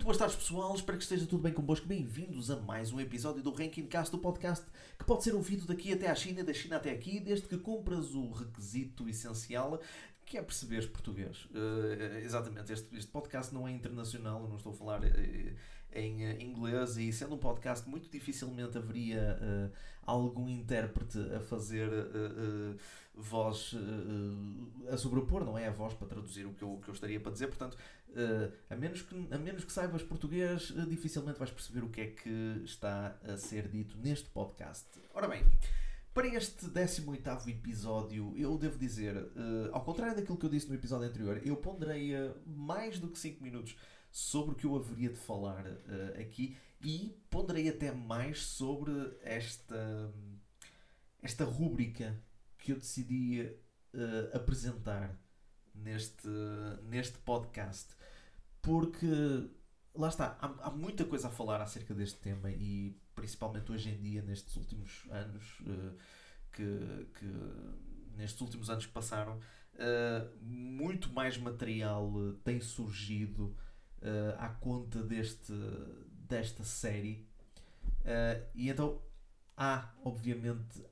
muito boas tardes, pessoal. Espero que esteja tudo bem convosco. Bem-vindos a mais um episódio do Ranking Cast, do podcast que pode ser ouvido daqui até à China, da China até aqui, desde que compras o requisito essencial que é perceberes português. Uh, exatamente, este, este, podcast não é internacional, eu não estou a falar uh, em uh, inglês e sendo um podcast muito dificilmente haveria algum intérprete a fazer voz a sobrepor, não é? A voz para traduzir o que eu, o que eu estaria para dizer, portanto, a, menos que, a menos que saibas português, dificilmente vais perceber o que é que está a ser dito neste podcast. Ora bem. Para este 18 episódio, eu devo dizer, uh, ao contrário daquilo que eu disse no episódio anterior, eu ponderei uh, mais do que 5 minutos sobre o que eu haveria de falar uh, aqui e ponderei até mais sobre esta, esta rúbrica que eu decidi apresentar neste, neste podcast. Porque lá está, há, há, muita coisa a falar acerca deste tema e principalmente hoje em dia, nestes últimos anos uh, que, que, nestes últimos anos que passaram, uh, muito mais material uh, tem surgido à conta deste, desta série. e então há, obviamente,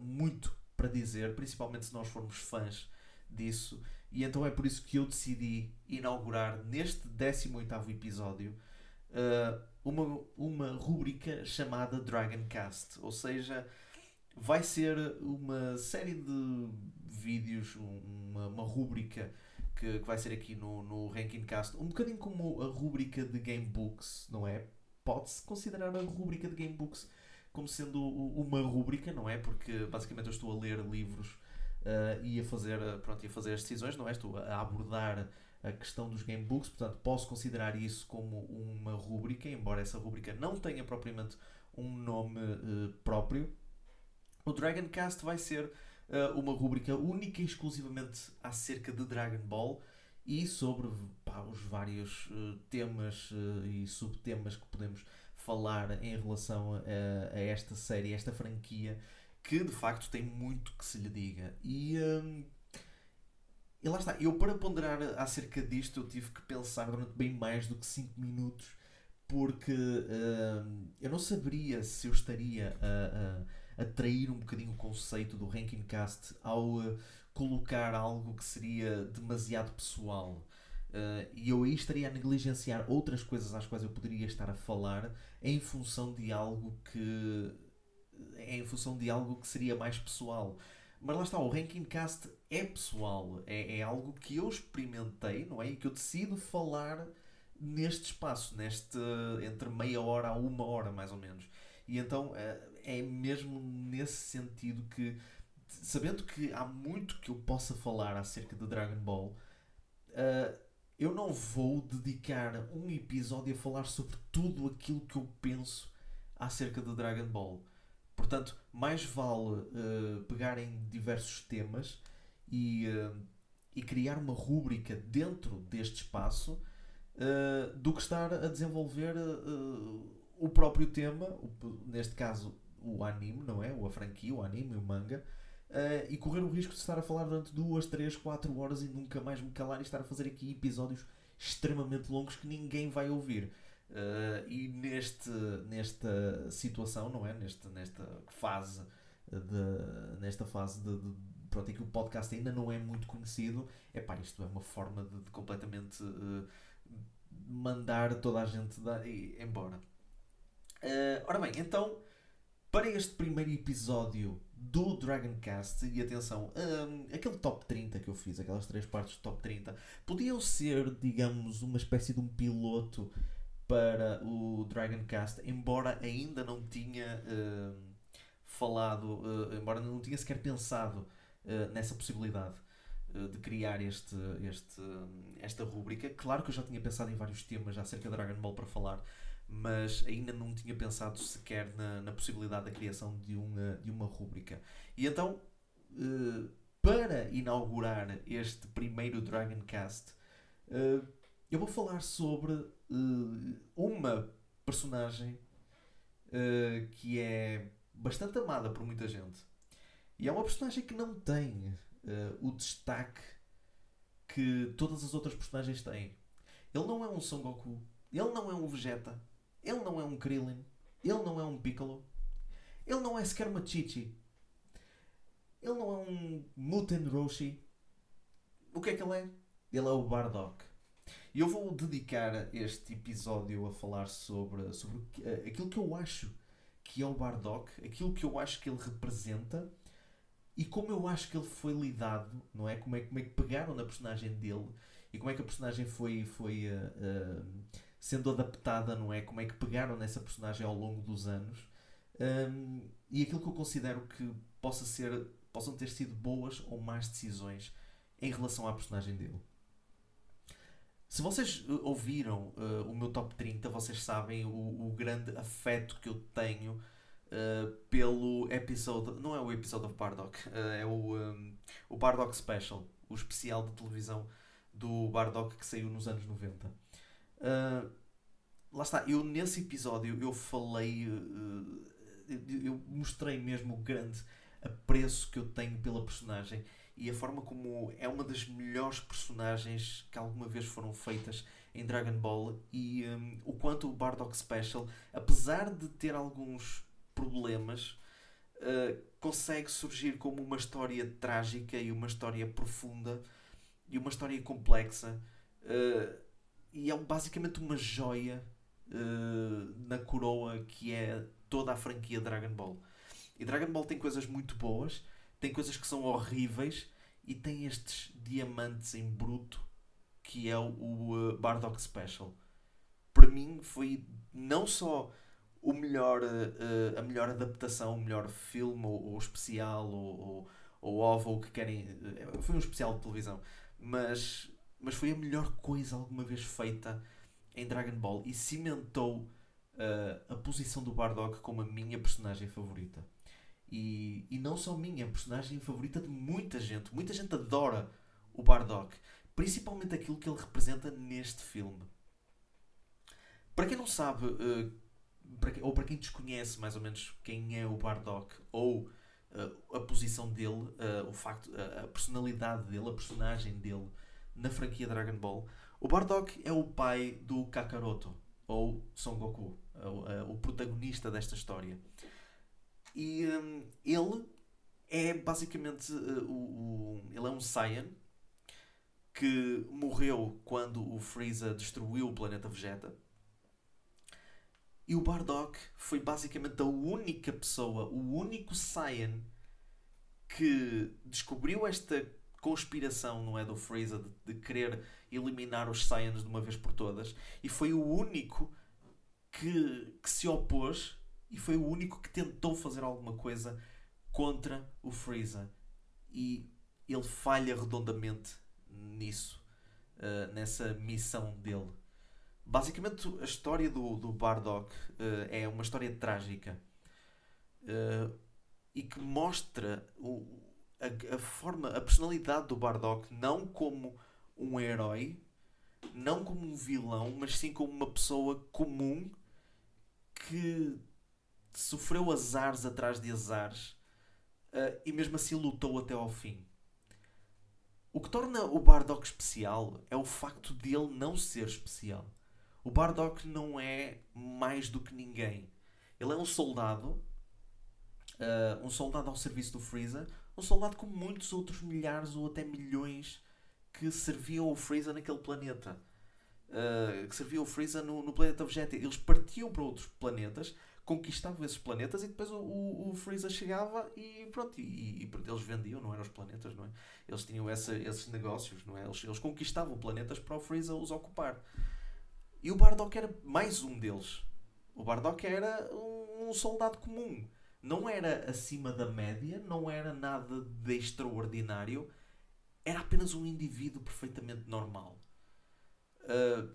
muito para dizer, principalmente se nós formos fãs disso. E então é por isso que eu decidi inaugurar neste 18 episódio uh, uma, uma rubrica chamada Dragon Cast. Ou seja, vai ser uma série de vídeos, uma, uma rubrica que, que vai ser aqui no, no Ranking Cast, um bocadinho como a rubrica de Gamebooks, não é? Pode-se considerar a rubrica de Gamebooks como sendo uma rubrica, não é? Porque basicamente eu estou a ler livros uh, e a fazer, pronto, a fazer as decisões, não é? Estou a abordar a questão dos gamebooks, portanto posso considerar isso como uma rúbrica, embora essa rúbrica não tenha propriamente um nome uh, próprio. O Dragon Cast vai ser uh, uma rúbrica única e exclusivamente acerca de Dragon Ball e sobre pá, os vários uh, temas e subtemas que podemos falar em relação a, a, esta série, a esta franquia que de facto tem muito que se lhe diga. E, hum, e lá está, eu para ponderar acerca disto eu tive que pensar durante bem mais do que 5 minutos porque hum, eu não saberia se eu estaria a, a, a trair um bocadinho o conceito do Ranking Cast ao uh, colocar algo que seria demasiado pessoal. Uh, e eu aí estaria a negligenciar outras coisas às quais eu poderia estar a falar em função de algo que é em função de algo que seria mais pessoal. Mas lá está, o Ranking Cast é pessoal, é, é algo que eu experimentei, não é? E que eu decido falar neste espaço, neste entre meia hora a uma hora mais ou menos. E então eh, é mesmo nesse sentido que, sabendo que há muito que eu possa falar acerca de Dragon Ball, eh, eu não vou dedicar um episódio a falar sobre tudo aquilo que eu penso acerca de Dragon Ball. Portanto, mais vale uh, pegar em diversos temas e, uh, e criar uma rúbrica dentro deste espaço uh, do que estar a desenvolver o próprio tema, o, neste caso o anime, não é? Ou a franquia, o anime, o manga, e correr o risco de estar a falar durante duas, três, quatro horas e nunca mais me calar e estar a fazer aqui episódios extremamente longos que ninguém vai ouvir. Uh, e neste, nesta situação, não é? Neste, nesta fase de, nesta fase de, de pronto, em que o podcast ainda não é muito conhecido, é pá, isto é uma forma de, de completamente uh, mandar toda a gente da, e, embora. Uh, ora bem, então, para este primeiro episódio do Dragoncast, e atenção, um, aquele top 30 que eu fiz, aquelas três partes do top 30, podiam ser, digamos, uma espécie de um piloto para o Dragoncast, embora ainda não tinha uh, falado, uh, embora não tinha sequer pensado uh, nessa possibilidade de criar este, este, esta rúbrica. Claro que eu já tinha pensado em vários temas acerca de Dragon Ball para falar, mas ainda não tinha pensado sequer na, na possibilidade da criação de uma, de uma rúbrica. E então, para inaugurar este primeiro Dragoncast, eu vou falar sobre uh, uma personagem uh, que é bastante amada por muita gente. E é uma personagem que não tem uh, o destaque que todas as outras personagens têm. Ele não é um Son Goku, Ele não é um Vegeta. Ele não é um Krillin. Ele não é um Piccolo. Ele não é sequer uma Chichi. Ele não é um Muten Roshi. O que é que ele é? Ele é o Bardock. E eu vou dedicar este episódio a falar sobre, sobre eh, aquilo que eu acho que é o Bardock, aquilo que eu acho que ele representa e como eu acho que ele foi lidado, não é? Como é, como é que pegaram na personagem dele e como é que a personagem foi, foi uh, uh, sendo adaptada, não é? Como é que pegaram nessa personagem ao longo dos anos um, e aquilo que eu considero que possa ser, possam ter sido boas ou más decisões em relação à personagem dele. Se vocês uh, ouviram uh, o meu top 30, vocês sabem o, o grande afeto que eu tenho uh, pelo episódio. Não é o episódio of Bardock, é o, um, o Bardock Special, o especial de televisão do Bardock que saiu nos anos 90. lá está, eu nesse episódio eu falei. eu mostrei mesmo o grande apreço que eu tenho pela personagem e a forma como é uma das melhores personagens que alguma vez foram feitas em Dragon Ball e um, o quanto o Bardock Special, apesar de ter alguns problemas, uh, consegue surgir como uma história trágica e uma história profunda e uma história complexa uh, e é basicamente uma joia uh, na coroa que é toda a franquia Dragon Ball. E Dragon Ball tem coisas muito boas, tem coisas que são horríveis e tem estes diamantes em bruto que é o, o uh, Bardock Special. Para mim foi não só o melhor, uh, a melhor adaptação, o melhor filme ou, ou especial ou, ou, ou OVA que querem. Uh, foi um especial de televisão, mas, mas foi a melhor coisa alguma vez feita em Dragon Ball e cimentou a posição do Bardock como a minha personagem favorita. E, e não só minha, é a personagem favorita de muita gente. Muita gente adora o Bardock. Principalmente aquilo que ele representa neste filme. Para quem não sabe, uh, para ou para quem desconhece mais ou menos quem é o Bardock, ou uh, a posição dele, uh, o facto, a personalidade dele, a personagem dele na franquia Dragon Ball, o Bardock é o pai do Kakaroto, ou Son Goku, o protagonista desta história. E um, ele é basicamente uh, o, o, ele é um Saiyan que morreu quando o Freeza destruiu o planeta Vegeta. E o Bardock foi basicamente a única pessoa, o único Saiyan que descobriu esta conspiração, não é, do Freeza de, de querer eliminar os Saiyans de uma vez por todas. E foi o único que, que se opôs e foi o único que tentou fazer alguma coisa contra o Freeza. E ele falha redondamente nisso, uh, nessa missão dele. Basicamente, a história do, do Bardock uh, é uma história trágica uh, e que mostra o, a, a, forma, a personalidade do Bardock não como um herói, não como um vilão, mas sim como uma pessoa comum que sofreu azares atrás de azares uh, e mesmo assim lutou até ao fim. O que torna o Bardock especial é o facto de ele não ser especial. O Bardock não é mais do que ninguém. Ele é um soldado, uh, um soldado ao serviço do Freeza, um soldado como muitos outros milhares ou até milhões que serviam o Freeza naquele planeta. Uh, que serviam o Freeza no, no planeta Vegeta. Eles partiam para outros planetas conquistavam esses planetas e depois o, o, o Freeza chegava e pronto, e, e, e, eles vendiam, não eram os planetas, não é? Eles tinham essa, esses negócios, não é? Eles, eles conquistavam planetas para o Freeza os ocupar. E o Bardock era mais um deles. O Bardock era um, um soldado comum. Não era acima da média, não era nada de extraordinário. Era apenas um indivíduo perfeitamente normal. Uh,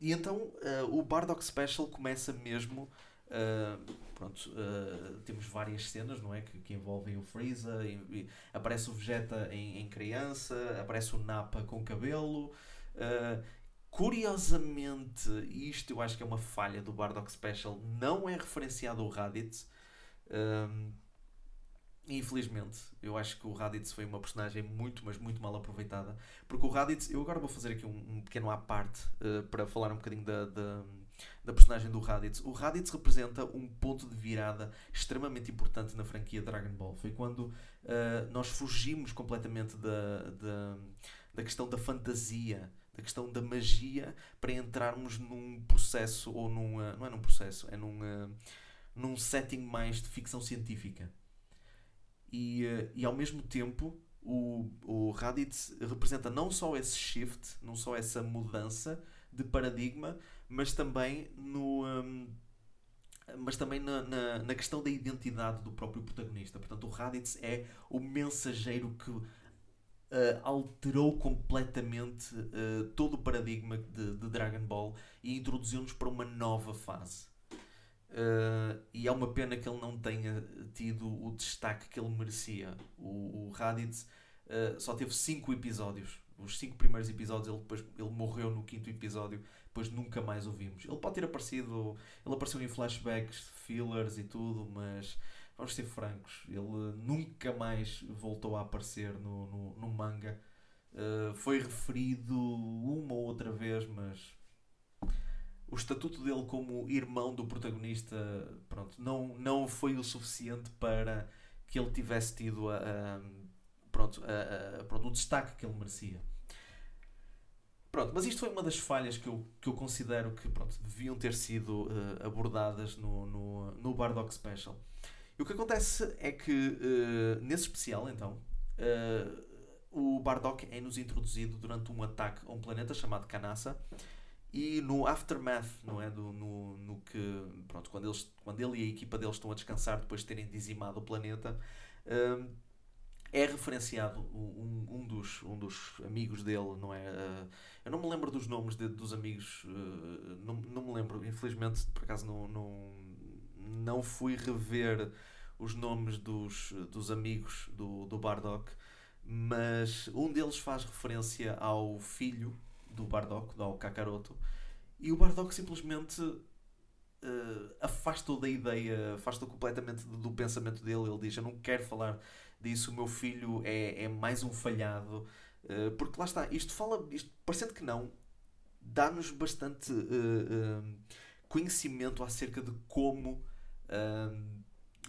e então uh, o Bardock Special começa mesmo Uh, pronto, uh, temos várias cenas, não é? Que, que envolvem o Freeza, e, e aparece o Vegeta em, em, criança, aparece o Nappa com cabelo. Uh, curiosamente, isto eu acho que é uma falha do Bardock Special, não é referenciado o Raditz. Um, infelizmente, eu acho que o Raditz foi uma personagem muito, mas muito mal aproveitada. Porque o Raditz, eu agora vou fazer aqui um, um pequeno à parte para falar um bocadinho da, da da personagem do Raditz. O Raditz representa um ponto de virada extremamente importante na franquia Dragon Ball. Foi quando uh, nós fugimos completamente da, da, da questão da fantasia, da questão da magia, para entrarmos num processo, ou num. Uh, não é num processo, é num, uh, num setting mais de ficção científica. E, e ao mesmo tempo o, o Raditz representa não só esse shift, não só essa mudança de paradigma, mas também no. Um, mas também na, na, na, questão da identidade do próprio protagonista. Portanto, o Raditz é o mensageiro que uh, alterou completamente uh, todo o paradigma de, de Dragon Ball e introduziu-nos para uma nova fase. Uh, e é uma pena que ele não tenha tido o destaque que ele merecia. O, o Raditz só teve 5 episódios. Os 5 primeiros episódios, ele, depois, ele morreu no quinto episódio, depois nunca mais o vimos. Ele pode ter aparecido, ele apareceu em flashbacks, fillers e tudo, mas vamos ser francos, ele nunca mais voltou a aparecer no, no, no manga. Uh, foi referido uma ou outra vez, mas o estatuto dele como irmão do protagonista pronto, não, não foi o suficiente para que ele tivesse tido a, a pronto, a, a, pronto, o destaque que ele merecia. Pronto, mas isto foi uma das falhas que eu, que eu considero que pronto, deviam ter sido uh, abordadas no, no, no Bardock Special. E o que acontece é que uh, nesse especial, então, uh, o Bardock é-nos introduzido durante um ataque a um planeta chamado Canassa e no aftermath, não é? Do, no, no que, pronto, quando, eles, quando ele e a equipa deles estão a descansar depois de terem dizimado o planeta, um, é referenciado um, um, dos, um dos amigos dele, não é? Uh, eu não me lembro dos nomes de, dos amigos, uh, não, não me lembro, infelizmente, por acaso não, não, não fui rever os nomes dos, dos amigos do, do Bardock, mas um deles faz referência ao filho do Bardock, do Kakaroto, e o Bardock simplesmente uh, afasta-o da ideia, afasta-o completamente do, do, pensamento dele. Ele diz: Eu não quero falar disso, o meu filho é, é mais um falhado. Uh, porque lá está, isto fala, isto, parecendo que não, dá-nos bastante uh, conhecimento acerca de como.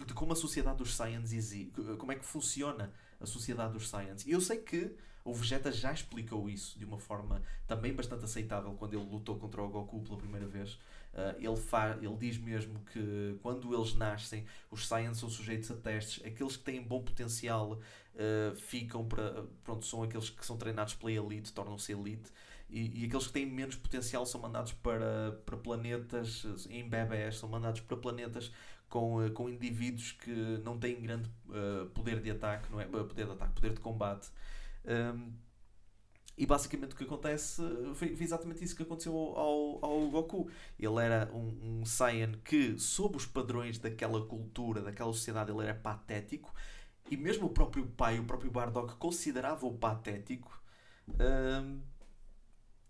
de como a sociedade dos Saiyans existe, como é que funciona a sociedade dos Saiyans. E eu sei que o Vegeta já explicou isso de uma forma também bastante aceitável quando ele lutou contra o Goku pela primeira vez. Uh, ele, fa ele diz mesmo que quando eles nascem, os Saiyans são sujeitos a testes. Aqueles que têm bom potencial uh, ficam para. Pronto, são aqueles que são treinados pela elite, tornam-se elite. E, e, aqueles que têm menos potencial são mandados para, para planetas, em bebés, são mandados para planetas com, uh, com indivíduos que não têm grande poder de ataque, não é? poder de ataque, poder de combate. Um, e basicamente o que acontece foi, exatamente isso que aconteceu ao, ao Goku. Ele era um, um Saiyan que, sob os padrões daquela cultura, daquela sociedade, ele era patético. E mesmo o próprio pai, o próprio Bardock, considerava-o patético. Um,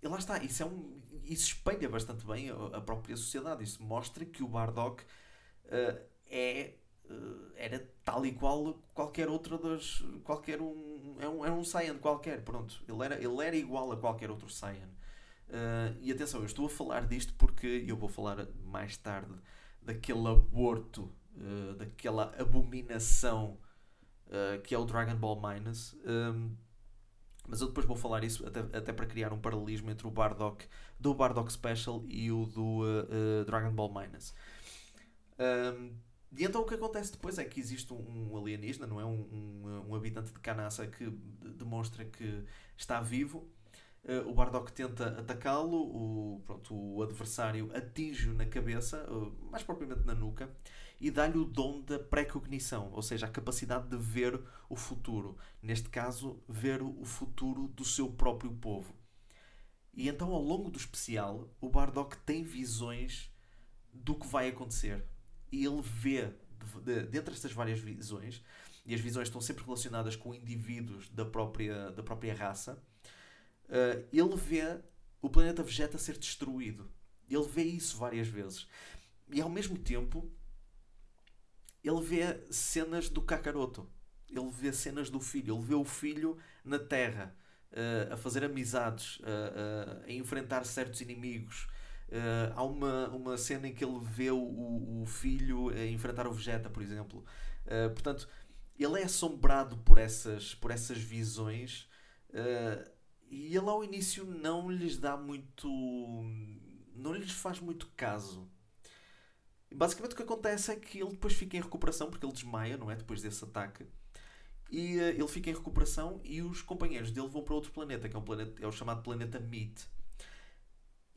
e lá está, isso, é um, isso espelha bastante bem a, a própria sociedade. Isso mostra que o Bardock uh, é era tal e qual qualquer outra das. qualquer um. É um, é um Saiyan qualquer, pronto. Ele era, ele era igual a qualquer outro Saiyan. Uh, e atenção, eu estou a falar disto porque eu vou falar mais tarde daquele aborto, uh, daquela abominação que é o Dragon Ball Minus. Um, mas eu depois vou falar isso até, até para criar um paralelismo entre o Bardock do Bardock Special e o do Dragon Ball Minus. Um, e então o que acontece depois é que existe um, alienígena, não é? Um, um, um habitante de Canassa que demonstra que está vivo. Uh, o Bardock tenta atacá-lo, o, pronto, o adversário atinge-o na cabeça, uh, mais propriamente na nuca, e dá-lhe o dom da precognição, ou seja, a capacidade de ver o futuro. Neste caso, ver o futuro do seu próprio povo. E então, ao longo do especial, o Bardock tem visões do que vai acontecer e ele vê, de, dentre estas várias visões, e as visões estão sempre relacionadas com indivíduos da própria, da própria raça, uh, ele vê o planeta Vegeta ser destruído. Ele vê isso várias vezes. E ao mesmo tempo, ele vê cenas do Kakaroto. Ele vê cenas do filho. Ele vê o filho na Terra, uh, a fazer amizades, uh, a enfrentar certos inimigos, Uh, há uma, uma cena em que ele vê o, o filho enfrentar o Vegeta, por exemplo. Uh, portanto, ele é assombrado por essas, por essas visões uh, e ele ao início não lhes dá muito. não lhes faz muito caso. Basicamente o que acontece é que ele depois fica em recuperação porque ele desmaia, não é? Depois desse ataque. E ele fica em recuperação e os companheiros dele vão para outro planeta, que é, um planeta, é o chamado planeta Meat.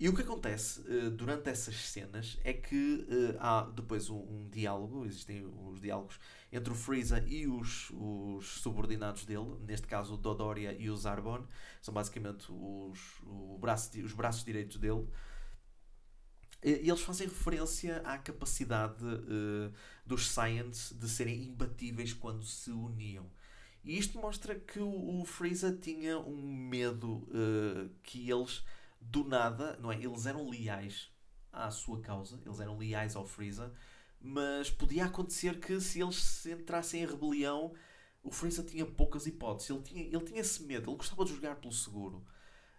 E o que acontece uh, durante essas cenas é que uh, há depois um, um, diálogo, existem os diálogos entre o Freeza e os, os subordinados dele, neste caso o Dodoria e o Zarbon, são basicamente os, o braço, os braços direitos dele. E eles fazem referência à capacidade uh, dos Saiyans de serem imbatíveis quando se uniam. E isto mostra que o, o Freeza tinha um medo que eles do nada, não é? Eles eram leais à sua causa, eles eram leais ao Freeza, mas podia acontecer que se eles entrassem em rebelião, o Freeza tinha poucas hipóteses. Ele tinha, ele tinha esse medo, ele gostava de jogar pelo seguro.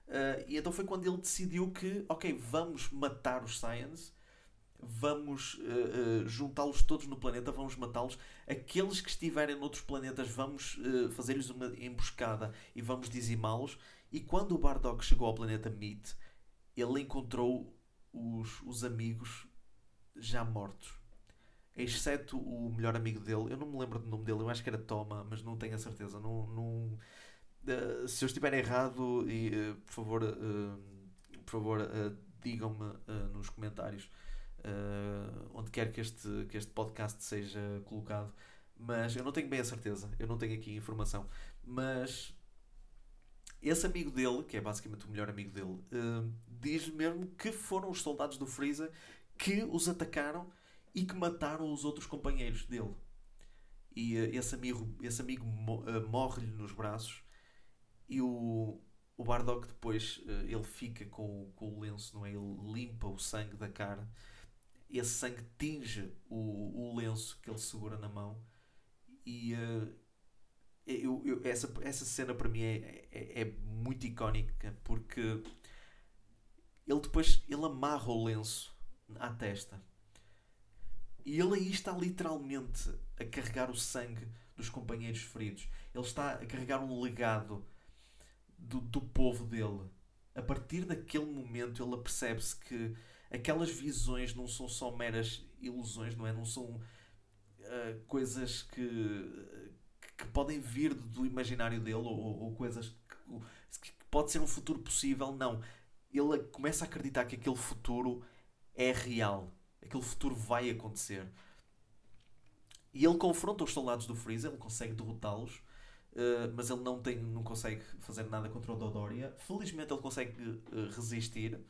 Uh, e então foi quando ele decidiu que, ok, vamos matar os Saiyans, vamos uh, uh, juntá-los todos no planeta, vamos matá-los. Aqueles que estiverem noutros planetas, vamos fazer-lhes uma emboscada e vamos dizimá-los. E quando o Bardock chegou ao planeta Meat, ele encontrou os, os amigos já mortos. Exceto o melhor amigo dele, eu não me lembro do nome dele, eu acho que era Toma, mas não tenho a certeza. Não, não, uh, se eu estiver errado, e, uh, por favor, uh, por favor digam-me nos comentários onde quer que este, que este podcast seja colocado. Mas eu não tenho bem a certeza, eu não tenho aqui informação. Mas esse amigo dele, que é basicamente o melhor amigo dele, uh, diz mesmo que foram os soldados do Freeza que os atacaram e que mataram os outros companheiros dele. E uh, esse amigo, esse amigo uh, morre-lhe nos braços e o, o Bardock depois ele fica com, com o lenço, não é? Ele limpa o sangue da cara. Esse sangue tinge o, o lenço que ele segura na mão e eu, eu, essa, essa cena para mim é, é, é, muito icónica porque ele depois ele amarra o lenço à testa e ele aí está literalmente a carregar o sangue dos companheiros feridos. Ele está a carregar um legado do, do povo dele. A partir daquele momento ele apercebe-se que aquelas visões não são só meras ilusões, não é? Não são uh, coisas que que podem vir do imaginário dele ou, ou coisas que, que, pode ser um futuro possível. Não. Ele começa a acreditar que aquele futuro é real. Aquele futuro vai acontecer. E ele confronta os soldados do Freeza, ele consegue derrotá-los, uh, mas ele não, tem, não consegue fazer nada contra o Dodoria. Felizmente ele consegue uh, resistir,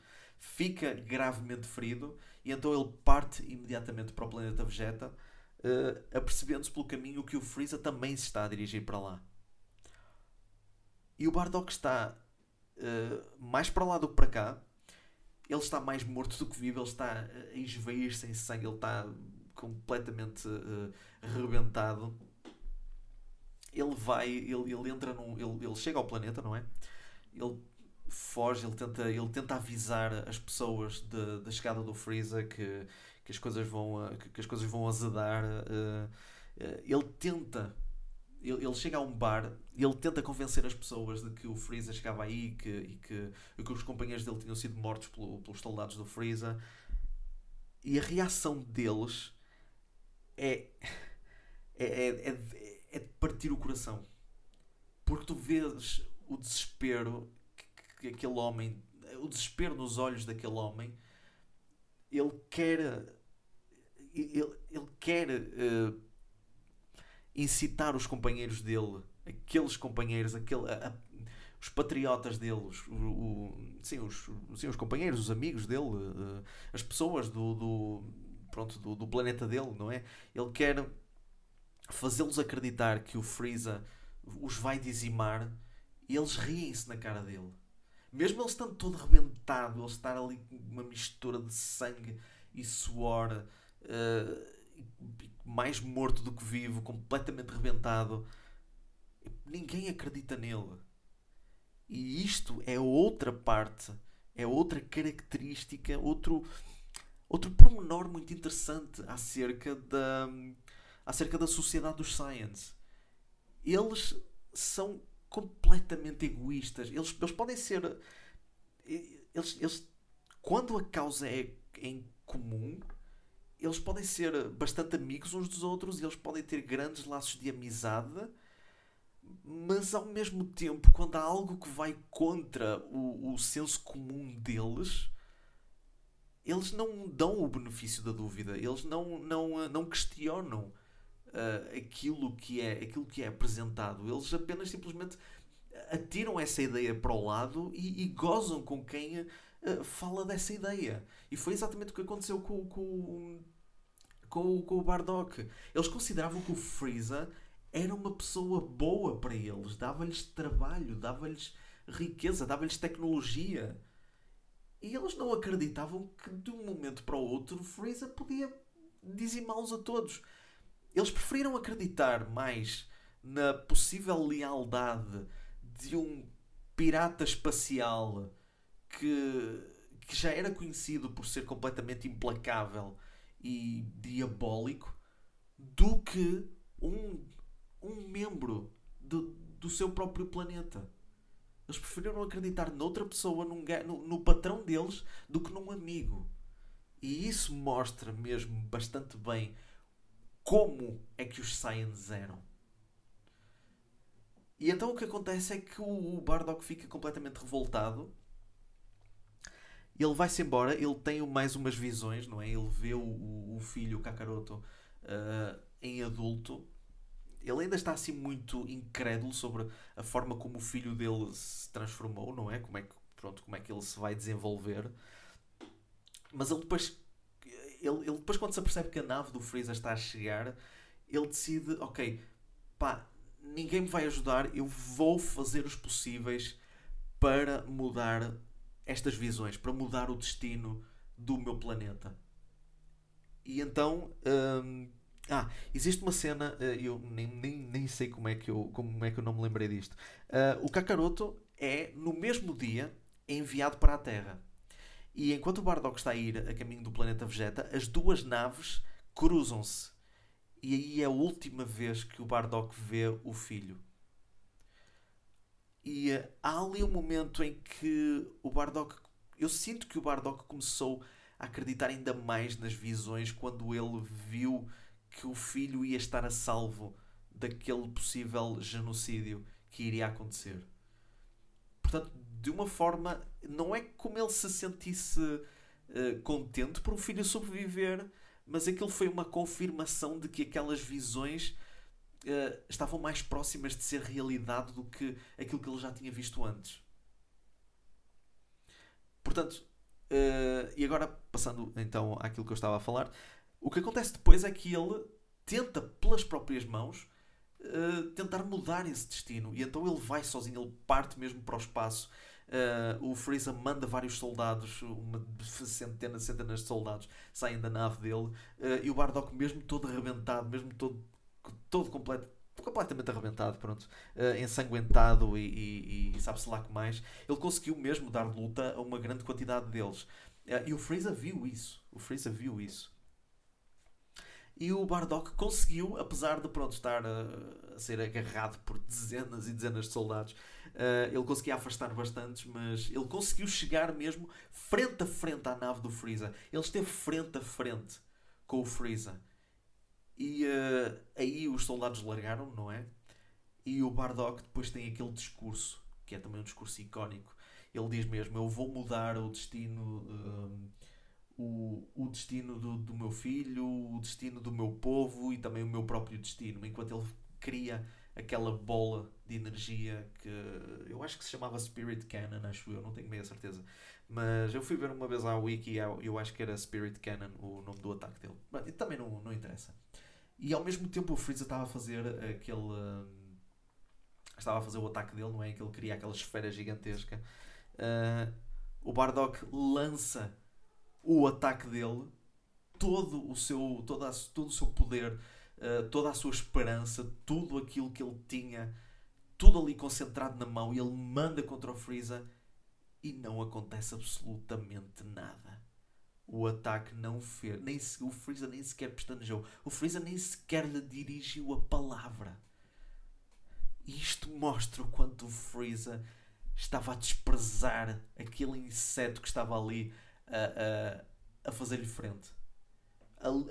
fica gravemente ferido e então ele parte imediatamente para o planeta Vegeta uh, apercebendo-se pelo caminho que o Freeza também se está a dirigir para lá. E o Bardock está uh, mais para lá do que para cá. Ele está mais morto do que vivo, ele está a esvair-se em sangue, ele está completamente uh, arrebentado. Ele vai, ele, ele entra num. Ele, ele chega ao planeta, não é? Ele foge, ele tenta, ele tenta avisar as pessoas da chegada do Freeza que que as coisas vão, que as coisas vão azedar. Uh, uh, ele tenta, ele, ele, chega a um bar ele tenta convencer as pessoas de que o Freeza chegava aí que, e, que, e que os companheiros dele tinham sido mortos pelo, pelos soldados do Freeza. E a reação deles é, é, é, é, é de partir o coração. Porque tu vês o desespero que, que aquele homem, o desespero nos olhos daquele homem ele quer ele, ele quer uh, incitar os companheiros dele, aqueles companheiros, aquele, a, a, os patriotas dele, os, o, o, sim, os, sim, os companheiros, os amigos dele, uh, as pessoas do, do pronto, do, do, planeta dele, não é? Ele quer fazê-los acreditar que o Freeza os vai dizimar e eles riem-se na cara dele. Mesmo ele estando todo rebentado, ele estar ali com uma mistura de sangue e suor, uh, mais morto do que vivo, completamente rebentado, ninguém acredita nele. E isto é outra parte É outra característica, outro, outro pormenor muito interessante acerca da, acerca da sociedade dos Science. Eles são completamente egoístas. Eles, eles podem ser. Eles, eles, quando a causa é em comum, eles podem ser bastante amigos uns dos outros, eles podem ter grandes laços de amizade, mas ao mesmo tempo, quando há algo que vai contra o, o senso comum deles, eles não dão o benefício da dúvida, eles não, não, não questionam uh, aquilo, que é, aquilo que é apresentado, eles apenas simplesmente atiram essa ideia para o lado e, e gozam com quem uh, fala dessa ideia. E foi exatamente o que aconteceu com, com, com, com o Bardock. Eles consideravam que o Freeza era uma pessoa boa para eles, dava-lhes trabalho, dava-lhes riqueza, dava-lhes tecnologia. E eles não acreditavam que de um momento para o outro Freeza podia dizimá-los a todos. Eles preferiram acreditar mais na possível lealdade de um pirata espacial que, que já era conhecido por ser completamente implacável e diabólico do que um, um membro do, do seu próprio planeta. Eles preferiram acreditar noutra pessoa, num, no, no patrão deles, do que num amigo. E isso mostra mesmo bastante bem como é que os Saiyans eram. E então o que acontece é que o Bardock fica completamente revoltado ele vai-se embora, ele tem mais umas visões, não é? Ele vê o, o filho, o Kakaroto, uh, em adulto. Ele ainda está assim muito incrédulo sobre a forma como o filho dele se transformou, não é? Como é que, pronto, como é que ele se vai desenvolver. Mas ele depois, ele, ele depois quando se apercebe que a nave do Freeza está a chegar, ele decide, ok, pá, ninguém me vai ajudar, eu vou fazer os possíveis para mudar estas visões, para mudar o destino do meu planeta. E então. Hum, ah, existe uma cena, eh, eu nem, nem, nem sei como é, que eu, como é que eu não me lembrei disto. Uh, o Kakaroto é, no mesmo dia, enviado para a Terra. E enquanto o Bardock está a ir a caminho do planeta Vegeta, as duas naves cruzam-se. E aí é a última vez que o Bardock vê o filho. E uh, há ali um momento em que o Bardock. Eu sinto que o Bardock começou a acreditar ainda mais nas visões quando ele viu que o filho ia estar a salvo daquele possível genocídio que iria acontecer. Portanto, de uma forma, não é como ele se sentisse uh, contente por o filho sobreviver, mas aquilo foi uma confirmação de que aquelas visões uh, estavam mais próximas de ser realidade do que aquilo que ele já tinha visto antes. Portanto, uh, e agora passando então àquilo que eu estava a falar, o que acontece depois é que ele tenta, pelas próprias mãos, uh, tentar mudar esse destino. E então ele vai sozinho, ele parte mesmo para o espaço. Uh, o Freeza manda vários soldados, uma centena, centenas de soldados saem da nave dele. Uh, e o Bardock, mesmo todo arrebentado, mesmo todo todo completo, completamente arrebentado, pronto, uh, ensanguentado e, e, e sabe-se lá que mais, ele conseguiu mesmo dar luta a uma grande quantidade deles. E o Freeza viu isso. O Freeza viu isso. E o Bardock conseguiu, apesar de pronto, estar a, a ser agarrado por dezenas e dezenas de soldados, uh, ele conseguia afastar bastantes, mas ele conseguiu chegar mesmo frente a frente à nave do Freeza. Ele esteve frente a frente com o Freeza. E uh, aí os soldados largaram, não é? E o Bardock depois tem aquele discurso, que é também um discurso icónico. Ele diz mesmo: Eu vou mudar o destino, um, o, o destino do, do meu filho, o destino do meu povo e também o meu próprio destino. Enquanto ele cria aquela bola de energia que eu acho que se chamava Spirit Cannon, acho eu, não tenho meia certeza. Mas eu fui ver uma vez à Wiki e eu acho que era Spirit Cannon o nome do ataque dele. Mas também não, não interessa. E ao mesmo tempo o Freeza estava a fazer aquele. Um, estava a fazer o ataque dele, não é? Que ele cria aquela esfera gigantesca. Uh, o Bardock lança o ataque dele, todo o seu, todo, a, todo o seu poder, uh, toda a sua esperança, tudo aquilo que ele tinha, tudo ali concentrado na mão, e ele manda contra o Freeza e não acontece absolutamente nada. O ataque não fez. Nem o Freeza nem sequer pestanejou. O Freeza nem sequer lhe dirigiu a palavra. E isto mostra o quanto o Freeza estava a desprezar aquele inseto que estava ali a, a, a fazer-lhe frente.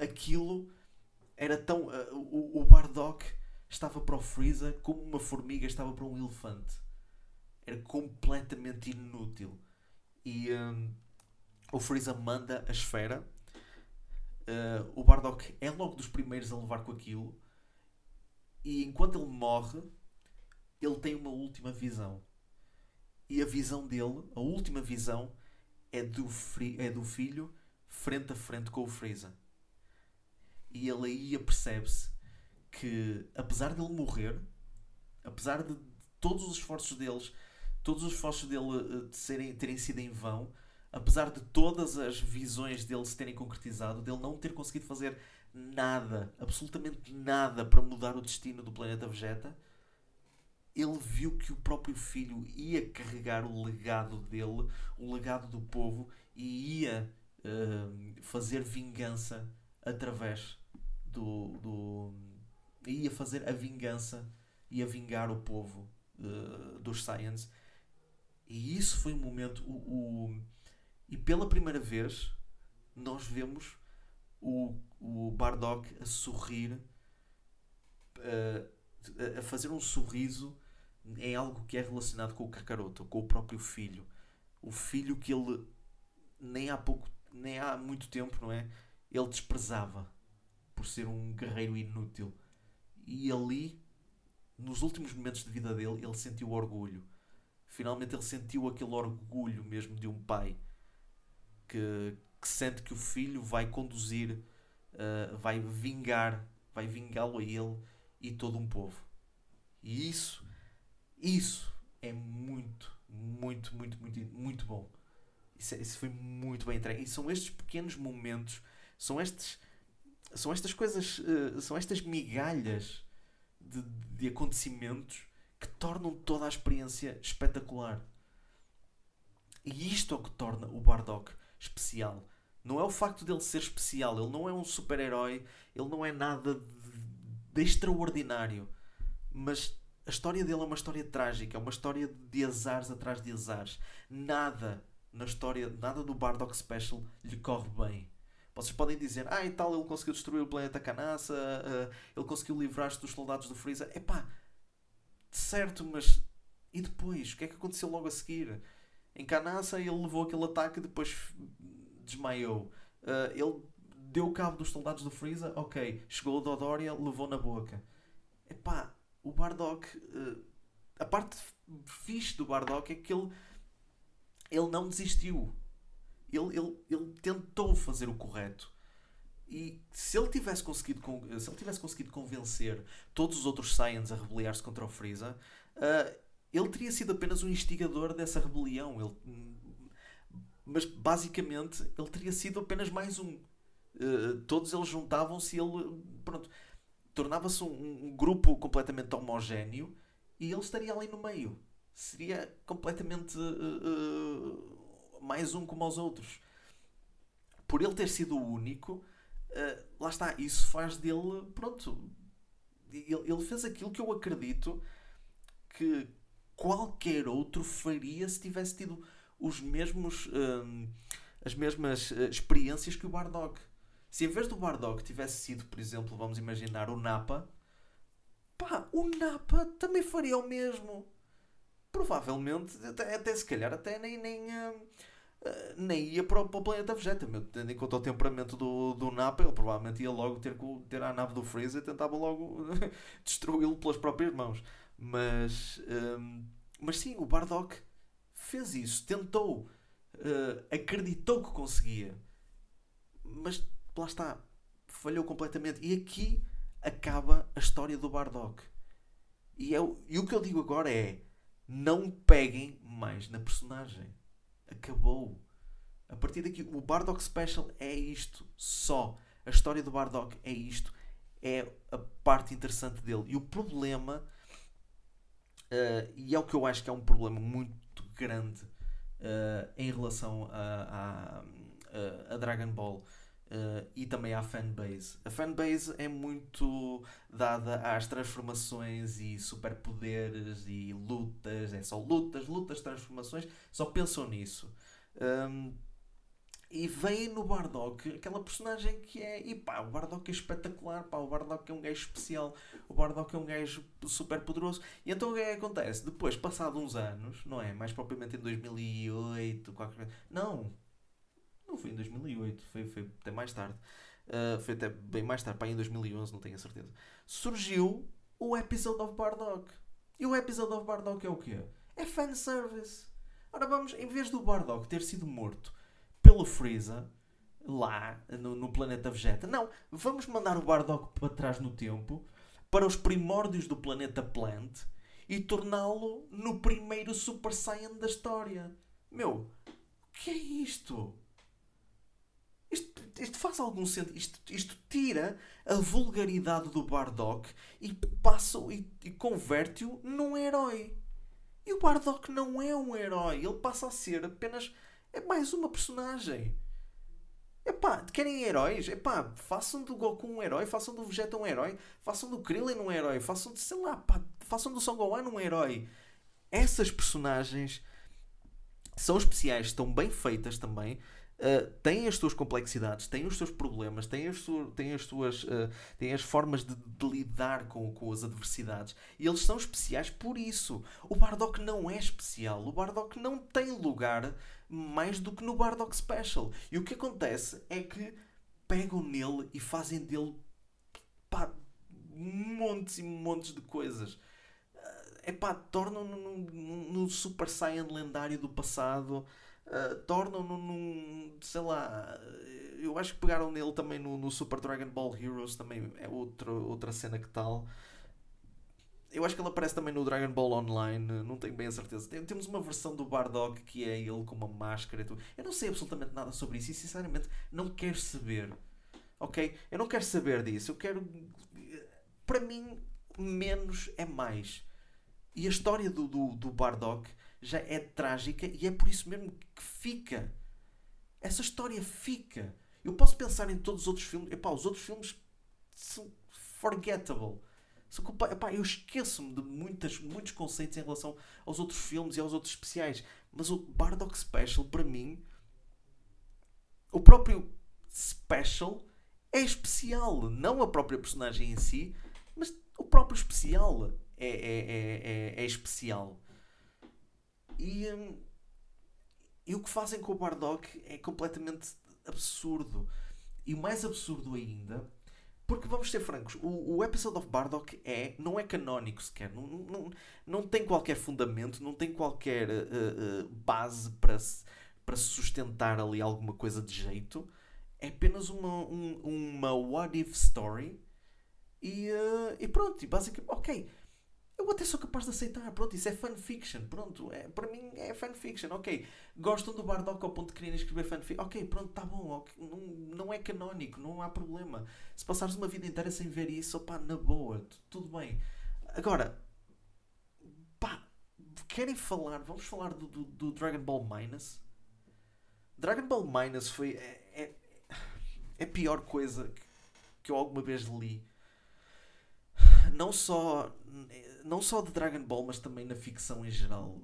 Aquilo era tão. O, o Bardock estava para o Freeza como uma formiga estava para um elefante. Era completamente inútil. E um, o Freeza manda a esfera. Uh, o Bardock é logo dos primeiros a levar com aquilo. E enquanto ele morre, ele tem uma última visão. E a visão dele, a última visão, é do, é do filho frente a frente com o Freeza. E ele aí apercebe-se que, apesar dele morrer, apesar de todos os esforços deles, todos os esforços dele eh, de serem, terem sido em vão, apesar de todas as visões dele se terem concretizado, dele não ter conseguido fazer nada, absolutamente nada para mudar o destino do planeta Vegeta, ele viu que o próprio filho ia carregar o legado dele, o legado do povo, e ia uh, fazer vingança através do, do. ia fazer a vingança, ia vingar o povo uh, dos Saiyans. E isso foi um momento. O, o, e pela primeira vez nós vemos o, o Bardock a sorrir, uh, a fazer um sorriso em algo que é relacionado com o Kakaroto, com o próprio filho. O filho que ele nem há pouco, nem há muito tempo, não é? Ele desprezava por ser um guerreiro inútil. E ali, nos últimos momentos de vida dele, ele sentiu orgulho. Finalmente ele sentiu aquele orgulho mesmo de um pai que, que sente que o filho vai conduzir, uh, vai vingar, vai vingá-lo a ele e todo um povo. E isso isso é muito, muito, muito, muito, muito bom. Isso, é, isso foi muito bem entregue. E são estes pequenos momentos, são estes, são estas coisas, uh, são estas migalhas de, de acontecimentos que tornam toda a experiência espetacular. E isto é o que torna o Bardock especial. Não é o facto dele ser especial, ele não é um super-herói, ele não é nada de, de extraordinário, mas a história dele é uma história trágica, é uma história de azares atrás de azares. Nada na história, nada do Bardock Special lhe corre bem. Vocês podem dizer, ah, e tal, ele conseguiu destruir o planeta Canassa, uh, ele conseguiu livrar-se dos soldados do Freeza. Epá, certo, mas e depois? O que é que aconteceu logo a seguir? Em Canassa ele levou aquele ataque e depois desmaiou. Uh, ele deu cabo dos soldados do Freeza, ok. Chegou o Dodoria, levou na boca. Epá, o Bardock. Uh, a parte fixe do Bardock é que ele, ele não desistiu. Ele, ele, ele tentou fazer o correto. E se ele tivesse conseguido, se ele tivesse conseguido convencer todos os outros Saiyans a rebeliar-se contra o Freeza, uh, ele teria sido apenas um instigador dessa rebelião. Ele, mas basicamente ele teria sido apenas mais um. Uh, todos eles juntavam-se e ele. Pronto tornava-se um, um, grupo completamente homogéneo e ele estaria ali no meio. Seria completamente uh, mais um como os outros. Por ele ter sido o único, uh, lá está, isso faz dele, pronto, ele, ele fez aquilo que eu acredito que qualquer outro faria se tivesse tido os mesmos, as mesmas experiências que o Bardock. Se em vez do Bardock tivesse sido, por exemplo, vamos imaginar o Napa, pá, o Napa também faria o mesmo. Provavelmente, até, até se calhar, até nem, nem, uh, nem ia para o, para o planeta Vegeta. Tendo em conta o temperamento do, do Napa, ele provavelmente ia logo ter, ter a nave do Freezer e tentava logo destruí-lo pelas próprias mãos. Mas, um, mas sim, o Bardock fez isso, tentou, uh, acreditou que conseguia. Mas lá está, falhou completamente. E aqui acaba a história do Bardock. E, é, e o que eu digo agora é: não peguem mais na personagem. Acabou. A partir daqui, o Bardock Special é isto só. A história do Bardock é isto. É a parte interessante dele. E o problema, uh, e é o que eu acho que é um problema muito grande uh, em relação a, a, a Dragon Ball. Uh, e também à fanbase. A fanbase é muito dada às transformações e superpoderes e lutas, é só lutas, lutas, transformações, só pensam nisso. Um, e vem no Bardock aquela personagem que é. E pá, o Bardock é espetacular, pá, o Bardock é um gajo especial, o Bardock é um gajo super poderoso. E então o que é que acontece? Depois, passado uns anos, não é? Mais propriamente em 2008, qualquer. Não, não foi em 2008, foi, foi até mais tarde. Uh, foi até bem mais tarde, pá, em 2011, não tenho a certeza. Surgiu o Episode of Bardock. E o Episode of Bardock é o quê? É fanservice. Ora vamos, em vez do Bardock ter sido morto pelo Freeza lá no, no, planeta Vegeta. Não, vamos mandar o Bardock para trás no tempo, para os primórdios do planeta Plant e torná-lo no primeiro Super Saiyan da história. Meu, o que é isto? Isto, faz algum sentido. Isto, isto, tira a vulgaridade do Bardock e passa e, e converte-o num herói. E o Bardock não é um herói, ele passa a ser apenas é mais uma personagem. Epá, querem heróis? Epá, façam do Goku um herói, façam do Vegeta um herói, façam do Krillin um herói, façam de, sei lá, pá, façam do Son Gohan um herói. Essas personagens são especiais, estão bem feitas também, uh, têm as suas complexidades, têm os seus problemas, têm as, su têm as suas uh, têm as formas de, de, lidar com, com as adversidades. E eles são especiais por isso. O Bardock não é especial. O Bardock não tem lugar mais do que no Bardock Special. E o que acontece é que pegam nele e fazem dele pá, montes e montes de coisas. É eh, pá, tornam-no no, no, Super Saiyan lendário do passado. Uh, tornam-no num. sei lá. Eu acho que pegaram nele também no, no Super Dragon Ball Heroes. Também é outra, outra cena que tal. Eu acho que ele aparece também no Dragon Ball Online, não tenho bem a certeza. Temos uma versão do Bardock que é ele com uma máscara e tudo. Eu não sei absolutamente nada sobre isso e sinceramente não quero saber. Ok? Eu não quero saber disso. Eu quero. Para mim, menos é mais. E a história do, do, do Bardock já é trágica e é por isso mesmo que fica. Essa história fica. Eu posso pensar em todos os outros filmes. Epá, os outros filmes são forgettable que, epá, eu esqueço-me de muitas, muitos conceitos em relação aos outros filmes e aos outros especiais. Mas o Bardock Special, para mim, o próprio Special é especial. Não a própria personagem em si, mas o próprio especial é, é, é, é, é especial. E, hum, e o que fazem com o Bardock é completamente absurdo. E mais absurdo ainda porque vamos ser francos, o, o Episode of Bardock é, não é canónico sequer, não, não, não tem qualquer fundamento, não tem qualquer uh, uh, base para se, para sustentar ali alguma coisa de jeito. É apenas uma, um, uma what if story e, uh, e pronto, e basicamente, ok, eu até sou capaz de aceitar, pronto, isso é fanfiction, pronto, é, para mim é fanfiction, ok. Gostam do Bardock ao ponto de quererem escrever fanfiction, ok, pronto, tá bom, okay, não, não é canónico, não há problema. Se passares uma vida inteira sem ver isso, opá, na boa, tudo bem. Agora, pá, querem falar, vamos falar do, do, do Dragon Ball Minus? Dragon Ball Minus foi, é, é, é a pior coisa que, que eu alguma vez li. Não só não só de Dragon Ball, mas também na ficção em geral.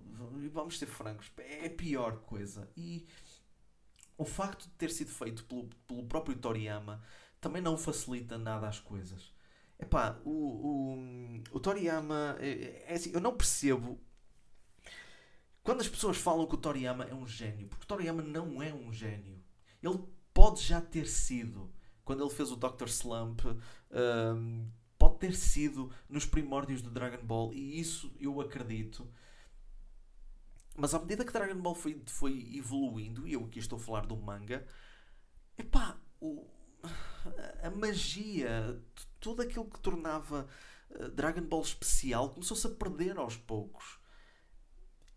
Vamos ser francos, é a pior coisa. E o facto de ter sido feito pelo, pelo próprio Toriyama também não facilita nada as coisas. Epá, o, o, o Toriyama, é, é assim, eu não percebo quando as pessoas falam que o Toriyama é um gênio, porque o Toriyama não é um gênio. Ele pode já ter sido, quando ele fez o Dr. Slump, um, ter sido nos primórdios do Dragon Ball, e isso eu acredito. Mas à medida que Dragon Ball foi, foi evoluindo, e eu aqui estou a falar do manga, epá, o, a magia, tudo aquilo que tornava eh, Dragon Ball especial começou-se a perder aos poucos.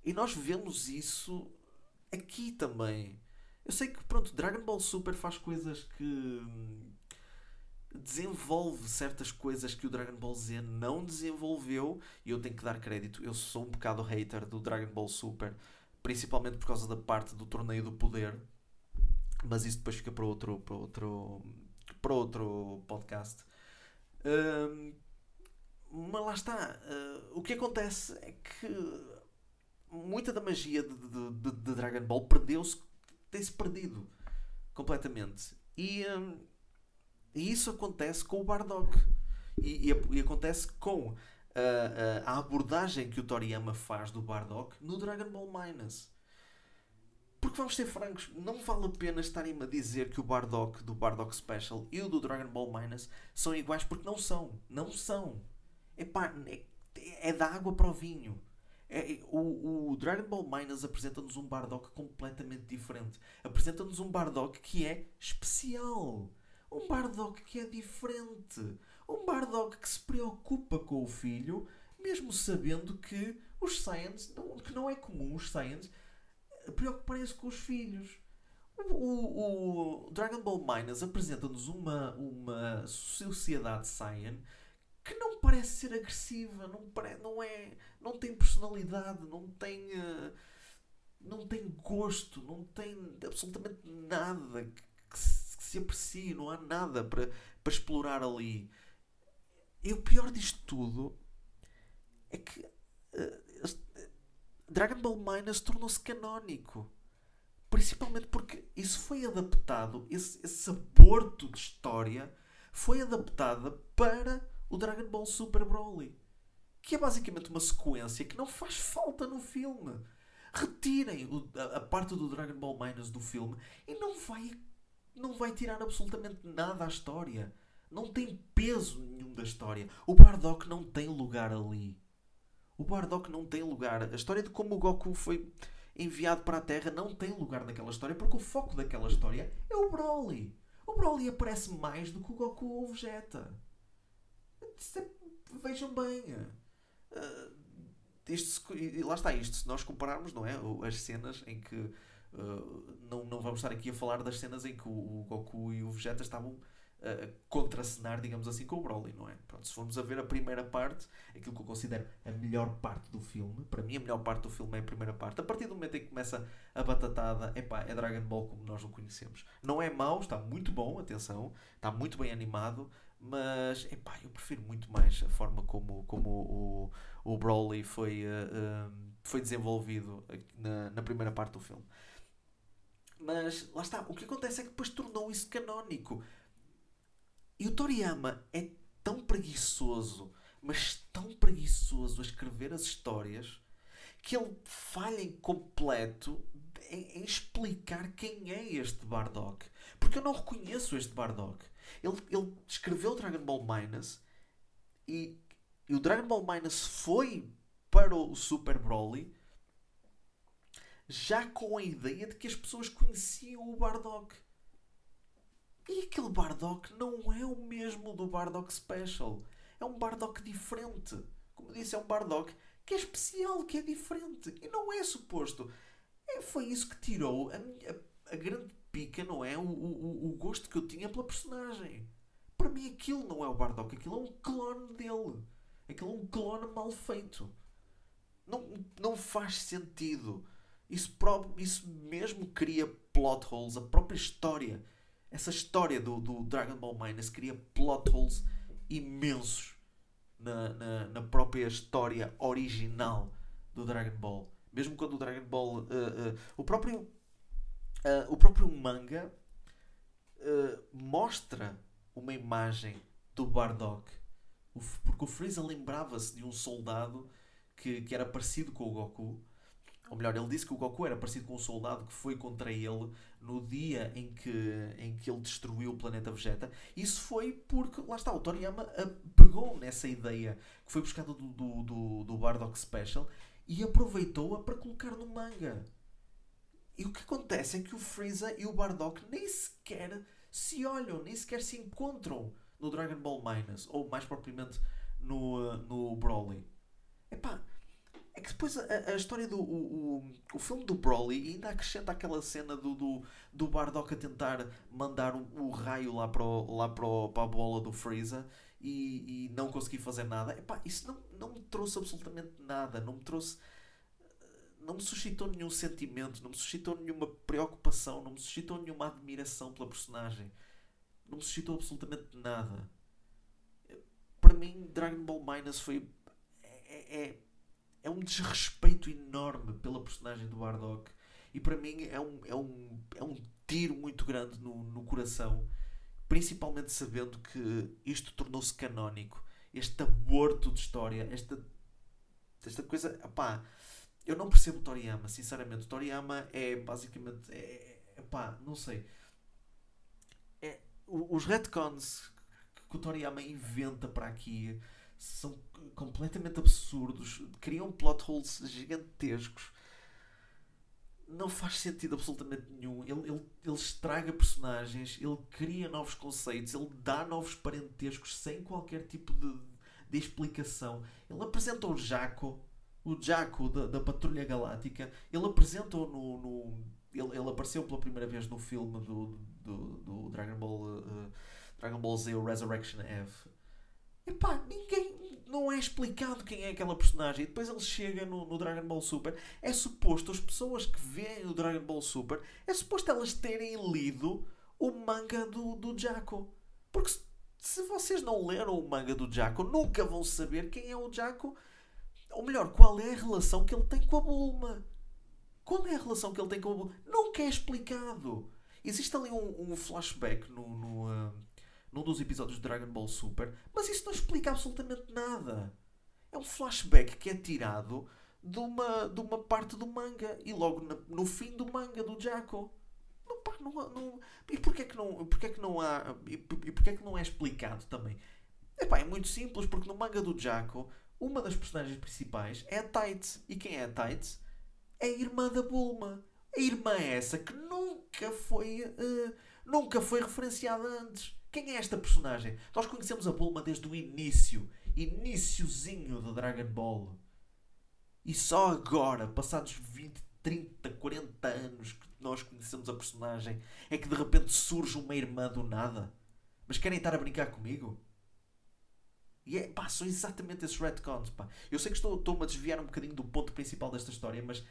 E nós vemos isso aqui também. Eu sei que, pronto, Dragon Ball Super faz coisas que hum, desenvolve certas coisas que o Dragon Ball Z não desenvolveu e eu tenho que dar crédito. Eu sou um bocado hater do Dragon Ball Super principalmente por causa da parte do torneio do poder, mas isso depois fica para outro, para outro, para outro podcast. Uh, mas lá está. Uh, o que acontece é que muita da magia de, de, de Dragon Ball perdeu-se, tem-se perdido completamente. E, um, e, isso acontece com o Bardock. E, e, e acontece com uh, uh, a abordagem que o Toriyama faz do Bardock no Dragon Ball Minus. Porque vamos ser francos, não vale a pena estarem-me a dizer que o Bardock do Bardock Special e o do Dragon Ball Minus são iguais porque não são. Não são. Epá, é, é da água para o vinho. É, é, o, o, Dragon Ball Minus apresenta-nos um Bardock completamente diferente. Apresenta-nos um Bardock que é especial. Um Bardock que é diferente. Um Bardock que se preocupa com o filho, mesmo sabendo que os Saiyans, que não é comum os Saiyans preocuparem-se com os filhos. O, o, o Dragon Ball Minus apresenta-nos uma, uma sociedade Saiyan que não parece ser agressiva, não, não, é, não tem personalidade, não tem, uh, não tem gosto, não tem absolutamente nada que, que, se, se aprecie, não há nada para, para explorar ali. E o pior disto tudo é que uh, Dragon Ball Minus tornou-se canónico. Principalmente porque isso foi adaptado, esse, esse aborto de história foi adaptada para o Dragon Ball Super Broly. Que é basicamente uma sequência que não faz falta no filme. Retirem a, parte do Dragon Ball Minus do filme e não vai, não vai tirar absolutamente nada à história. Não tem peso nenhum da história. O Bardock não tem lugar ali. O Bardock não tem lugar. A história de como o Goku foi enviado para a Terra não tem lugar naquela história porque o foco daquela história é o Broly. O Broly aparece mais do que o Goku ou o Vegeta. É, vejam bem. Uh, lá está isto. Se nós compararmos, não é? As cenas em que. Uh, não, não vamos estar aqui a falar das cenas em que o, o Goku e o Vegeta estavam a contracenar, digamos assim, com o Broly, não é? Pronto, se formos a ver a primeira parte, aquilo que eu considero a melhor parte do filme, para mim a melhor parte do filme é a primeira parte. A partir do momento em que começa a batatada, epá, é Dragon Ball como nós o conhecemos. Não é mau, está muito bom, atenção, está muito bem animado, mas epá, eu prefiro muito mais a forma como, como o, o Broly foi, uh, foi desenvolvido na, na primeira parte do filme. Mas lá está, o que acontece é que depois tornou isso canónico. E o Toriyama é tão preguiçoso, mas tão preguiçoso a escrever as histórias, que ele falha em completo em, explicar quem é este Bardock. Porque eu não reconheço este Bardock. Ele, ele escreveu Dragon Ball Minus e, e o Dragon Ball Minus foi para o Super Broly já com a ideia de que as pessoas conheciam o Bardock. E aquele Bardock não é o mesmo do Bardock Special. É um Bardock diferente. Como disse, é um Bardock que é especial, que é diferente. E não é suposto. É, foi isso que tirou a, a, a grande pica, não é? O, o, o gosto que eu tinha pela personagem. Para mim aquilo não é o Bardock, aquilo é um clone dele. Aquilo é um clone mal feito. Não, não faz sentido. Isso, isso mesmo cria plot holes, a própria história. Essa história do, do Dragon Ball Minus cria plot holes imensos na, na, na própria história original do Dragon Ball. Mesmo quando o Dragon Ball. Uh, uh, o próprio Uh, o próprio manga mostra uma imagem do Bardock. Porque o Freeza lembrava-se de um soldado que, que era parecido com o Goku. Ou melhor, ele disse que o Goku era parecido com um soldado que foi contra ele no dia em que, em que ele destruiu o planeta Vegeta. Isso foi porque, lá está, o Toriyama pegou nessa ideia que foi buscada do, do, do, do Bardock Special e aproveitou-a para colocar no manga. E o que acontece é que o Freeza e o Bardock nem sequer se olham, nem sequer se encontram no Dragon Ball Minus, ou mais propriamente no, uh, no Broly. Epá, é que depois a, a história do. O, o, o, filme do Broly ainda acrescenta aquela cena do, do, do Bardock a tentar mandar o, raio lá, para, o, lá para, o, para a bola do Freeza e, e não conseguir fazer nada. Epá, isso não, não me trouxe absolutamente nada. Não me trouxe não me suscitou nenhum sentimento, não me suscitou nenhuma preocupação, não me suscitou nenhuma admiração pela personagem. Não me suscitou absolutamente nada. Para mim, Dragon Ball Minus foi. É, é, é um desrespeito enorme pela personagem do Bardock. E para mim é um, é um, é um tiro muito grande no, no coração. Principalmente sabendo que isto tornou-se canónico. Este aborto de história, esta, esta coisa. Opá, eu não percebo Toriyama, sinceramente. Toriyama é basicamente. É, é, pá, não sei. É, os retcons que o Toriyama inventa para aqui são completamente absurdos. Criam plot holes gigantescos. Não faz sentido absolutamente nenhum. Ele, ele, ele estraga personagens, ele cria novos conceitos, ele dá novos parentescos sem qualquer tipo de, de explicação. Ele apresenta o Jaco o Jaco da, da Patrulha Galáctica, ele apresentou no. no ele, ele, apareceu pela primeira vez no filme do, do, do Dragon Ball uh, Dragon Ball Z Resurrection F. Epá, ninguém. Não é explicado quem é aquela personagem. E depois ele chega no, no Dragon Ball Super. É suposto, as pessoas que veem o Dragon Ball Super, é suposto elas terem lido o manga do, do Jaco. Porque se, se vocês não leram o manga do Jaco, nunca vão saber quem é o Jaco ou melhor, qual é a relação que ele tem com a Bulma? Qual é a relação que ele tem com a Bulma? Nunca é explicado. Existe ali um, um flashback no, no, uh, num dos episódios de Dragon Ball Super, mas isso não explica absolutamente nada. É um flashback que é tirado de uma, de uma parte do manga e logo na, no fim do manga do Jaco. Não, pá, não, não, e porquê que não, porquê que não há e, porquê que não é explicado também? Epá, é muito simples, porque no manga do Jaco uma das personagens principais é a Tights. E quem é a Tights? É a irmã da Bulma. A irmã é essa que nunca foi, uh, nunca foi referenciada antes. Quem é esta personagem? Nós conhecemos a Bulma desde o início. Iniciozinho do Dragon Ball. E só agora, passados 20, 30, 40 anos que nós conhecemos a personagem, é que de repente surge uma irmã do nada. Mas querem estar a brincar comigo? E é, pá, são exatamente esses retcons, pá. Eu sei que estou, estou-me a desviar um bocadinho do ponto principal desta história, mas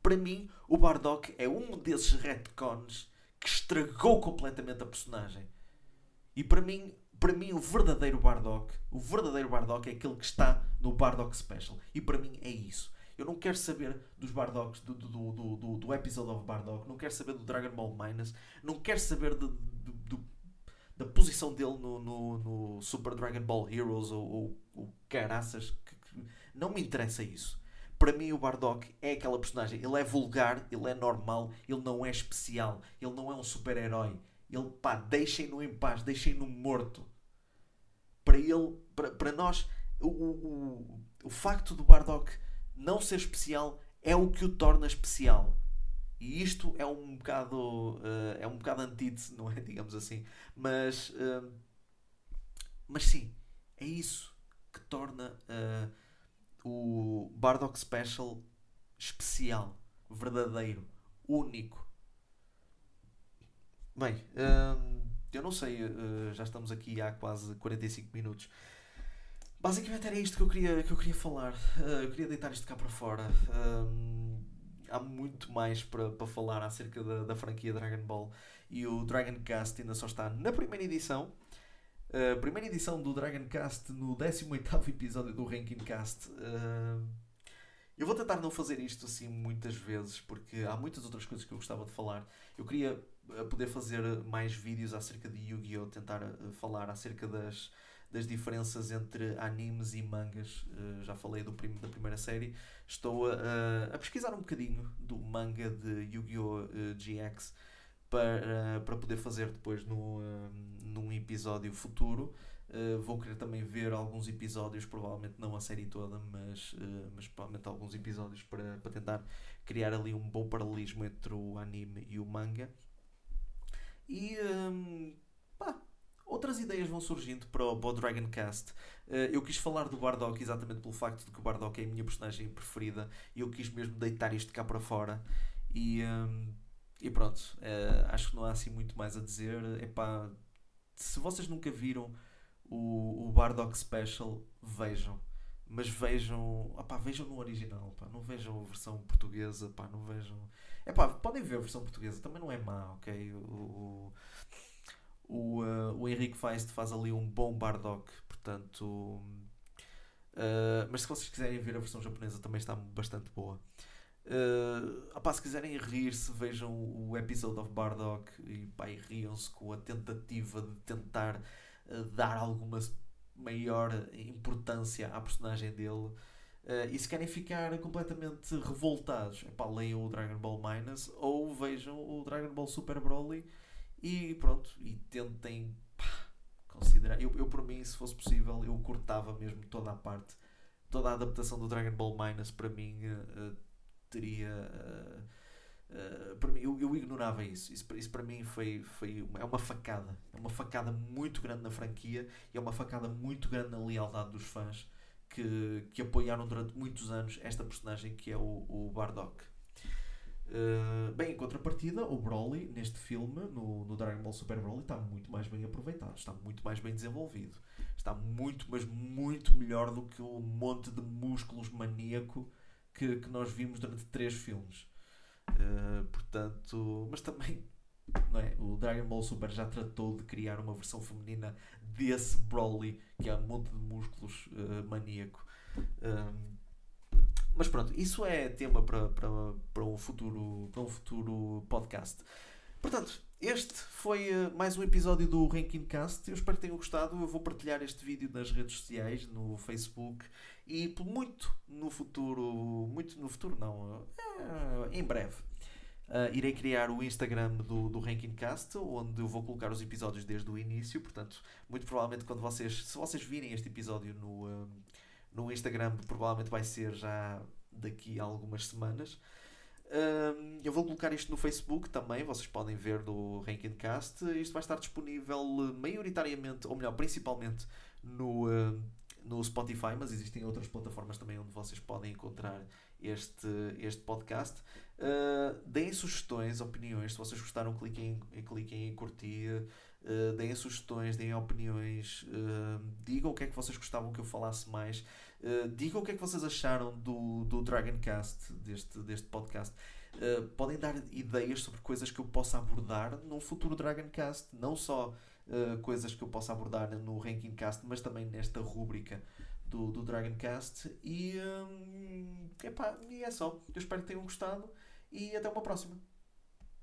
para mim o Bardock é um desses retcons que estragou completamente a personagem. E para mim, para mim o verdadeiro Bardock, o verdadeiro Bardock é aquele que está no Bardock Special. E para mim é isso. Eu não quero saber dos Bardocks, do, do, do, do, do episode of Bardock, não quero saber do Dragon Ball Minus, não quero saber de, de, do da posição dele no, no, no, Super Dragon Ball Heroes ou, ou, ou caraças. Que, que, não me interessa isso. Para mim, o Bardock é aquela personagem. Ele é vulgar, ele é normal, ele não é especial, ele não é um super-herói. Ele, pá, deixem-no em paz, deixem-no morto. Para ele, para, para nós, o, o, o facto do Bardock não ser especial é o que o torna especial. E isto é um bocado, uh, é um bocado antítese, não é? Digamos assim. Mas, uh, mas sim, é isso que torna uh, o Bardock Special especial, verdadeiro, único. Bem, eu não sei, já estamos aqui há quase 45 minutos. Basicamente era isto que eu queria, que eu queria falar. eu queria deitar isto cá para fora há muito mais para, para falar acerca da, da franquia Dragon Ball. E o Dragon Cast ainda só está na primeira edição. Uh, primeira edição do Dragon Cast no 18 episódio do Ranking Cast. Uh, eu vou tentar não fazer isto assim muitas vezes, porque há muitas outras coisas que eu gostava de falar. Eu queria eh, poder fazer mais vídeos acerca de Yu-Gi-Oh! Tentar uh, falar acerca das, das diferenças entre animes e mangas. Uh, já falei do prim da primeira série. Estou a, a, pesquisar um bocadinho do manga de Yu-Gi-Oh! Uh, eh, GX para, uh, para poder fazer depois no, num episódio futuro. vou querer também ver alguns episódios, provavelmente não a série toda, mas, mas provavelmente alguns episódios para, para tentar criar ali um bom paralelismo entre o anime e o manga. E um, pá, outras ideias vão surgindo para o, para o Dragon Cast. Uh, eu quis falar do Bardock exatamente pelo facto de que o Bardock é a minha personagem preferida e eu quis mesmo deitar isto cá para fora. E, um, e pronto, uh, acho que não há assim muito mais a dizer. Epá, se vocês nunca viram o, o Bardock Special, vejam. Mas vejam, opá, vejam no original, pá, não vejam a versão portuguesa, pá, não vejam. É pá, podem ver a versão portuguesa, também não é má, ok? O, o, uh, o Henrique Feist faz ali um bom Bardock, portanto. Uh, mas se vocês quiserem ver a versão japonesa também está bastante boa. Uh, opá, se quiserem rir-se, vejam o episode of Bardock e, riam-se com a tentativa de tentar uh, dar alguma maior importância à personagem dele. Uh, e se querem ficar completamente revoltados, epá, leiam o Dragon Ball Minus ou vejam o Dragon Ball Super Broly e pronto, e tentem pá, considerar. Eu, eu, por mim, se fosse possível, eu cortava mesmo toda a parte, toda a adaptação do Dragon Ball Minus para mim uh, teria. Uh, para mim, eu, eu ignorava isso. isso. Isso para mim foi, foi uma, é uma facada. É uma facada muito grande na franquia e é uma facada muito grande na lealdade dos fãs que, que apoiaram durante muitos anos esta personagem que é o, o Bardock. Uh, bem, em contrapartida, o Broly, neste filme, no, no Dragon Ball Super Broly, está muito mais bem aproveitado, está muito mais bem desenvolvido. Está muito, mas muito melhor do que o monte de músculos maníaco que, que nós vimos durante três filmes. Uh, portanto, mas também não é? o Dragon Ball Super já tratou de criar uma versão feminina desse Broly, que é um monte de músculos uh, maníaco. Um, mas pronto, isso é tema para, para, para, um futuro, para um futuro podcast. Portanto, este foi uh, mais um episódio do Ranking Cast. Eu espero que tenham gostado. Eu vou partilhar este vídeo nas redes sociais, no Facebook e muito no futuro, muito no futuro não, uh, em breve. Uh, irei criar o Instagram do, do Ranking Cast, onde eu vou colocar os episódios desde o início. Portanto, muito provavelmente, quando vocês, se vocês virem este episódio no, no Instagram, provavelmente vai ser já daqui a algumas semanas. Eu vou colocar isto no Facebook também, vocês podem ver do Ranking Cast. Isto vai estar disponível maioritariamente, ou melhor, principalmente no, uh, no Spotify, mas existem outras plataformas também onde vocês podem encontrar este, este podcast. Uh, deem sugestões, opiniões. Se vocês gostaram, cliquem, cliquem em curtir. Uh, deem sugestões, deem opiniões. Uh, digam o que é que vocês gostavam que eu falasse mais. Uh, digam o que é que vocês acharam do, do Dragoncast, deste, deste podcast. Uh, podem dar ideias sobre coisas que eu possa abordar num futuro Dragoncast, não só uh, coisas que eu possa abordar no Rankingcast, mas também nesta rúbrica do, do Dragoncast. E, um, epá, e é só. Eu espero que tenham gostado e até uma próxima.